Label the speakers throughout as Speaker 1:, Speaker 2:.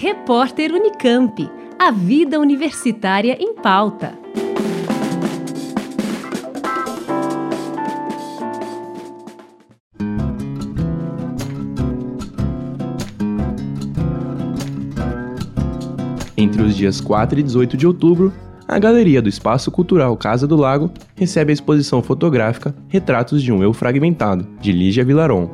Speaker 1: Repórter Unicamp. A vida universitária em pauta.
Speaker 2: Entre os dias 4 e 18 de outubro, a galeria do Espaço Cultural Casa do Lago recebe a exposição fotográfica Retratos de um Eu Fragmentado, de Lígia Vilaron.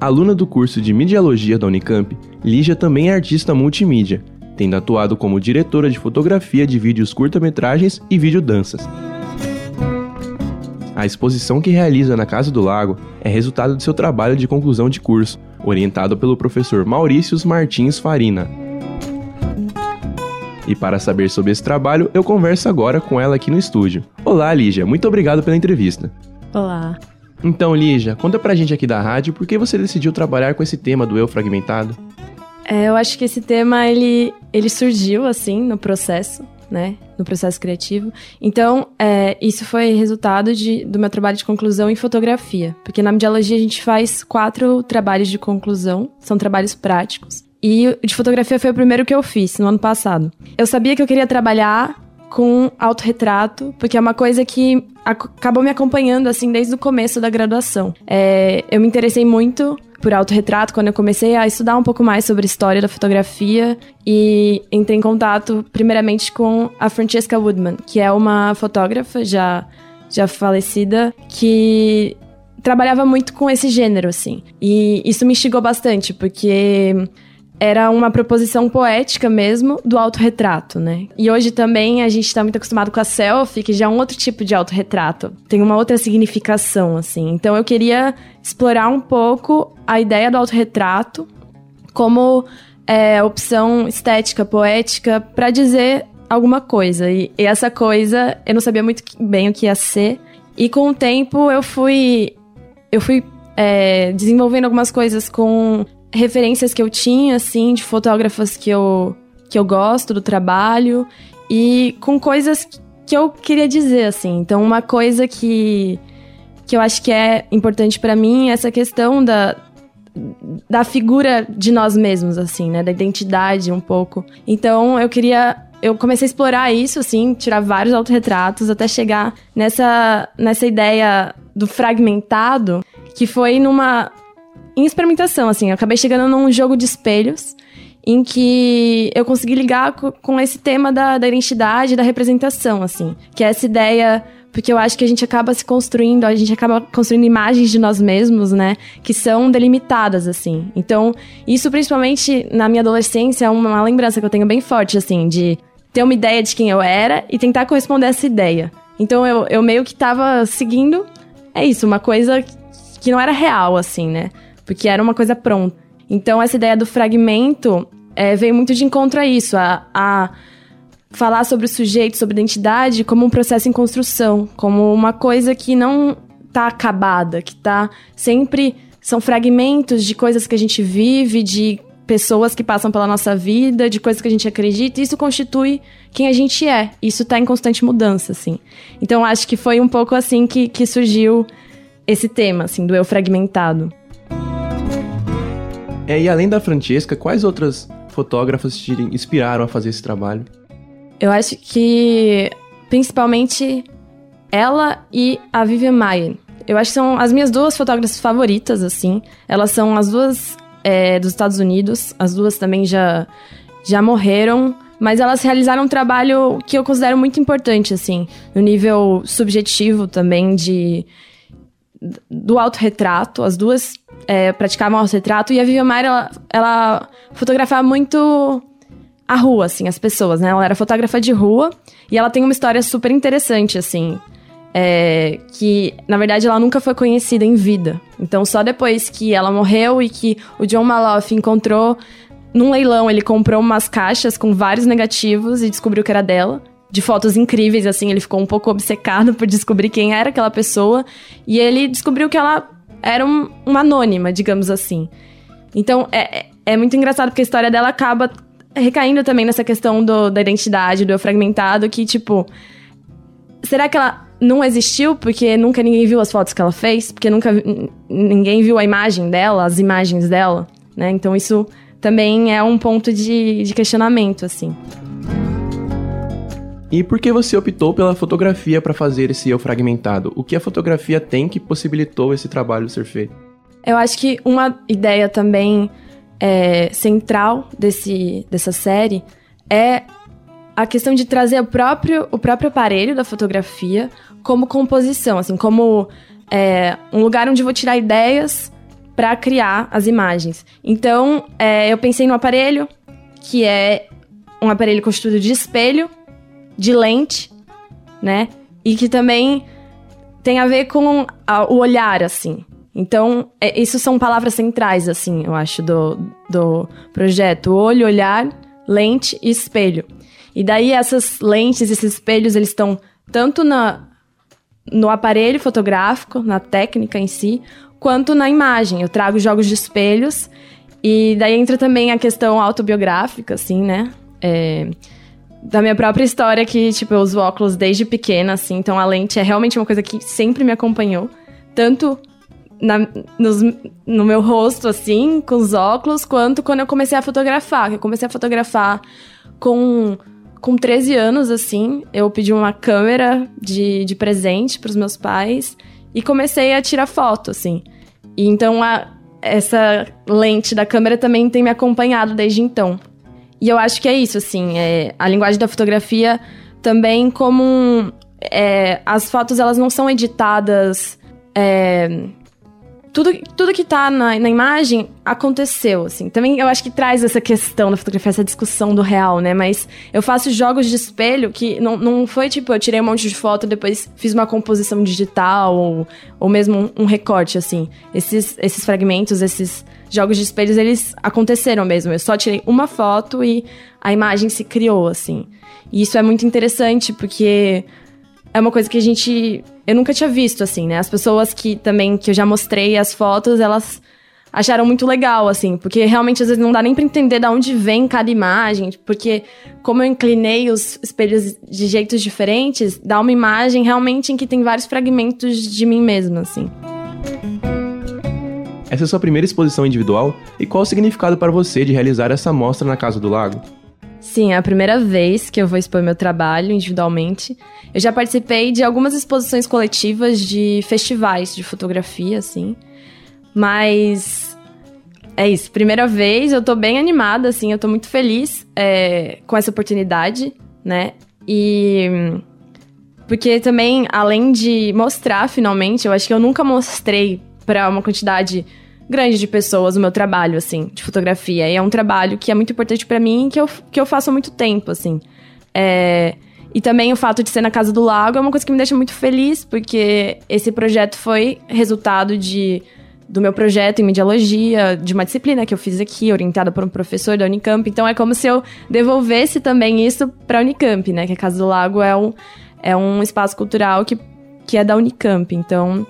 Speaker 2: Aluna do curso de Mediologia da Unicamp, Lígia também é artista multimídia, tendo atuado como diretora de fotografia de vídeos curta-metragens e videodanças. A exposição que realiza na Casa do Lago é resultado de seu trabalho de conclusão de curso, orientado pelo professor Maurícios Martins Farina. E para saber sobre esse trabalho, eu converso agora com ela aqui no estúdio. Olá, Lígia, muito obrigado pela entrevista.
Speaker 3: Olá.
Speaker 2: Então, Lígia, conta pra gente aqui da rádio por que você decidiu trabalhar com esse tema do eu fragmentado.
Speaker 3: É, eu acho que esse tema ele, ele surgiu assim no processo, né? No processo criativo. Então, é, isso foi resultado de, do meu trabalho de conclusão em fotografia. Porque na mediologia a gente faz quatro trabalhos de conclusão, são trabalhos práticos. E de fotografia foi o primeiro que eu fiz no ano passado. Eu sabia que eu queria trabalhar com autorretrato, porque é uma coisa que acabou me acompanhando assim desde o começo da graduação. É, eu me interessei muito por autorretrato quando eu comecei a estudar um pouco mais sobre a história da fotografia e entrei em contato primeiramente com a Francesca Woodman, que é uma fotógrafa já já falecida que trabalhava muito com esse gênero assim. E isso me instigou bastante, porque era uma proposição poética mesmo do autorretrato, né? E hoje também a gente está muito acostumado com a selfie, que já é um outro tipo de autorretrato. Tem uma outra significação, assim. Então eu queria explorar um pouco a ideia do autorretrato como é, opção estética, poética, para dizer alguma coisa. E, e essa coisa eu não sabia muito bem o que ia ser. E com o tempo eu fui. Eu fui é, desenvolvendo algumas coisas com referências que eu tinha, assim, de fotógrafas que eu, que eu gosto do trabalho e com coisas que eu queria dizer, assim. Então, uma coisa que, que eu acho que é importante para mim é essa questão da, da figura de nós mesmos, assim, né? Da identidade um pouco. Então, eu queria eu comecei a explorar isso, assim, tirar vários autorretratos até chegar nessa, nessa ideia do fragmentado, que foi numa, em experimentação, assim. Eu acabei chegando num jogo de espelhos em que eu consegui ligar com esse tema da, da identidade, da representação, assim. Que é essa ideia porque eu acho que a gente acaba se construindo, a gente acaba construindo imagens de nós mesmos, né, que são delimitadas assim. Então, isso principalmente na minha adolescência é uma lembrança que eu tenho bem forte assim, de ter uma ideia de quem eu era e tentar corresponder a essa ideia. Então, eu, eu meio que tava seguindo é isso, uma coisa que não era real assim, né? Porque era uma coisa pronta. Então, essa ideia do fragmento é, veio muito de encontro a isso, a, a falar sobre o sujeito, sobre identidade, como um processo em construção, como uma coisa que não está acabada, que está sempre. São fragmentos de coisas que a gente vive, de pessoas que passam pela nossa vida, de coisas que a gente acredita, e isso constitui quem a gente é. Isso está em constante mudança, assim. Então, acho que foi um pouco assim que, que surgiu esse tema, assim, do eu fragmentado.
Speaker 2: É, e além da Francesca, quais outras fotógrafas te inspiraram a fazer esse trabalho?
Speaker 3: Eu acho que principalmente ela e a Vivian Mayer. Eu acho que são as minhas duas fotógrafas favoritas, assim. Elas são as duas é, dos Estados Unidos. As duas também já, já morreram. Mas elas realizaram um trabalho que eu considero muito importante, assim. No nível subjetivo também de... Do autorretrato. As duas é, praticava autorretrato. E a Vivian Maier, ela, ela fotografava muito a rua, assim, as pessoas, né? Ela era fotógrafa de rua e ela tem uma história super interessante, assim. É, que, na verdade, ela nunca foi conhecida em vida. Então, só depois que ela morreu e que o John Maloff encontrou num leilão, ele comprou umas caixas com vários negativos e descobriu que era dela. De fotos incríveis, assim, ele ficou um pouco obcecado por descobrir quem era aquela pessoa. E ele descobriu que ela era um, uma anônima, digamos assim. Então, é, é, é muito engraçado porque a história dela acaba recaindo também nessa questão do, da identidade, do eu fragmentado, que, tipo... Será que ela não existiu porque nunca ninguém viu as fotos que ela fez? Porque nunca ninguém viu a imagem dela, as imagens dela, né? Então, isso também é um ponto de, de questionamento, assim.
Speaker 2: E por que você optou pela fotografia para fazer esse eu fragmentado? O que a fotografia tem que possibilitou esse trabalho ser feito?
Speaker 3: Eu acho que uma ideia também é, central desse, dessa série é a questão de trazer o próprio, o próprio aparelho da fotografia como composição, assim, como é, um lugar onde vou tirar ideias para criar as imagens. Então, é, eu pensei no aparelho, que é um aparelho constituído de espelho, de lente, né? E que também tem a ver com a, o olhar, assim. Então, é, isso são palavras centrais, assim, eu acho, do, do projeto. Olho, olhar, lente e espelho. E daí essas lentes, esses espelhos, eles estão tanto na, no aparelho fotográfico, na técnica em si, quanto na imagem. Eu trago jogos de espelhos e daí entra também a questão autobiográfica, assim, né? É, da minha própria história, que, tipo, eu uso óculos desde pequena, assim, então a lente é realmente uma coisa que sempre me acompanhou. Tanto na, nos, no meu rosto, assim, com os óculos, quanto quando eu comecei a fotografar. Eu comecei a fotografar com, com 13 anos, assim. Eu pedi uma câmera de, de presente para os meus pais e comecei a tirar foto, assim. E então a, essa lente da câmera também tem me acompanhado desde então. E eu acho que é isso, assim, é, a linguagem da fotografia também como é, as fotos elas não são editadas é, tudo, tudo que tá na, na imagem aconteceu, assim. Também eu acho que traz essa questão da fotografia, essa discussão do real, né? Mas eu faço jogos de espelho que não, não foi tipo, eu tirei um monte de foto depois fiz uma composição digital ou, ou mesmo um, um recorte, assim. Esses, esses fragmentos, esses jogos de espelhos, eles aconteceram mesmo. Eu só tirei uma foto e a imagem se criou, assim. E isso é muito interessante porque é uma coisa que a gente. Eu nunca tinha visto, assim, né? As pessoas que também, que eu já mostrei as fotos, elas acharam muito legal, assim, porque realmente às vezes não dá nem pra entender de onde vem cada imagem, porque como eu inclinei os espelhos de jeitos diferentes, dá uma imagem realmente em que tem vários fragmentos de mim mesma, assim.
Speaker 2: Essa é a sua primeira exposição individual e qual o significado para você de realizar essa mostra na Casa do Lago?
Speaker 3: Sim, é a primeira vez que eu vou expor meu trabalho individualmente. Eu já participei de algumas exposições coletivas de festivais de fotografia, assim. Mas é isso, primeira vez, eu tô bem animada, assim, eu tô muito feliz é, com essa oportunidade, né? E. Porque também, além de mostrar finalmente, eu acho que eu nunca mostrei para uma quantidade grande de pessoas o meu trabalho, assim, de fotografia. E é um trabalho que é muito importante para mim que eu, que eu faço há muito tempo, assim. É, e também o fato de ser na Casa do Lago é uma coisa que me deixa muito feliz, porque esse projeto foi resultado de do meu projeto em mediologia, de uma disciplina que eu fiz aqui, orientada por um professor da Unicamp. Então é como se eu devolvesse também isso para a Unicamp, né? Que a Casa do Lago é um, é um espaço cultural que, que é da Unicamp. Então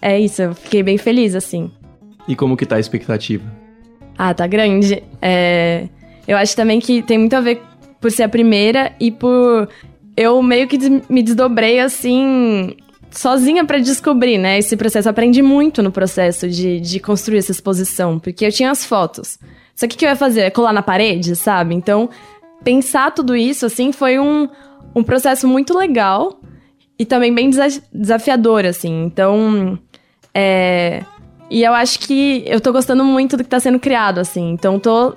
Speaker 3: é isso, eu fiquei bem feliz, assim.
Speaker 2: E como que tá a expectativa?
Speaker 3: Ah, tá grande. É... Eu acho também que tem muito a ver por ser a primeira e por eu meio que me desdobrei assim sozinha para descobrir, né, esse processo. Eu aprendi muito no processo de, de construir essa exposição, porque eu tinha as fotos. Só que o que eu ia fazer? É colar na parede, sabe? Então, pensar tudo isso, assim, foi um, um processo muito legal e também bem desafiador, assim. Então, é, e eu acho que eu tô gostando muito do que tá sendo criado, assim. Então tô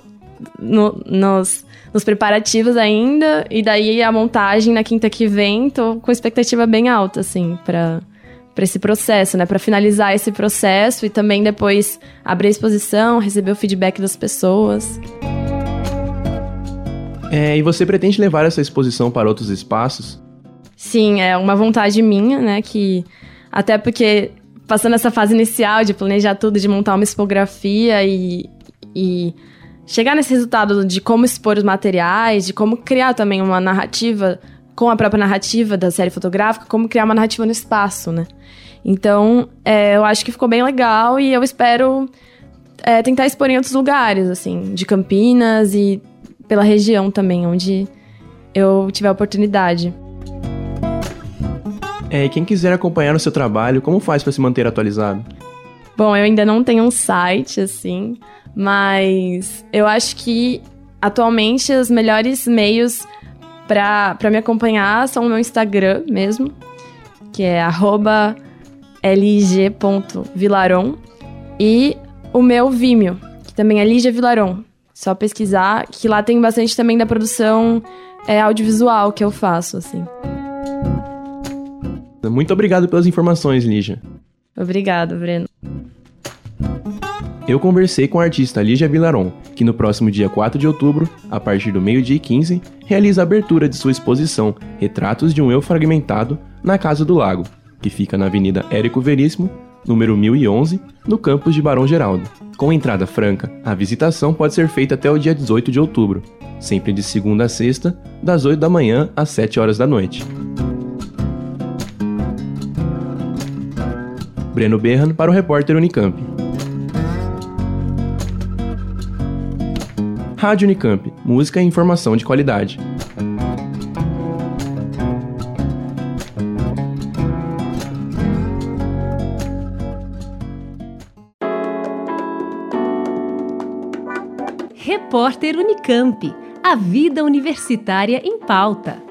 Speaker 3: no, nos, nos preparativos ainda. E daí a montagem na quinta que vem, tô com expectativa bem alta, assim, pra, pra esse processo, né? Pra finalizar esse processo e também depois abrir a exposição, receber o feedback das pessoas.
Speaker 2: É, e você pretende levar essa exposição para outros espaços?
Speaker 3: Sim, é uma vontade minha, né? Que até porque passando essa fase inicial de planejar tudo, de montar uma expografia e, e chegar nesse resultado de como expor os materiais, de como criar também uma narrativa com a própria narrativa da série fotográfica, como criar uma narrativa no espaço, né? Então, é, eu acho que ficou bem legal e eu espero é, tentar expor em outros lugares, assim, de Campinas e pela região também, onde eu tiver oportunidade.
Speaker 2: É, quem quiser acompanhar o seu trabalho, como faz para se manter atualizado?
Speaker 3: Bom, eu ainda não tenho um site, assim, mas eu acho que atualmente os melhores meios para me acompanhar são o meu Instagram mesmo, que é lig.vilaron, e o meu Vimeo, que também é Lígia Vilaron. Só pesquisar, que lá tem bastante também da produção é, audiovisual que eu faço, assim.
Speaker 2: Muito obrigado pelas informações, Lígia.
Speaker 3: Obrigado, Breno.
Speaker 2: Eu conversei com a artista Lígia Vilaron, que no próximo dia 4 de outubro, a partir do meio-dia e 15, realiza a abertura de sua exposição Retratos de um Eu Fragmentado na Casa do Lago, que fica na Avenida Érico Veríssimo, número 1011, no campus de Barão Geraldo. Com entrada franca, a visitação pode ser feita até o dia 18 de outubro, sempre de segunda a sexta, das 8 da manhã às 7 horas da noite. Breno Berran para o repórter Unicamp. Rádio Unicamp, música e informação de qualidade.
Speaker 1: Repórter Unicamp. A vida universitária em pauta.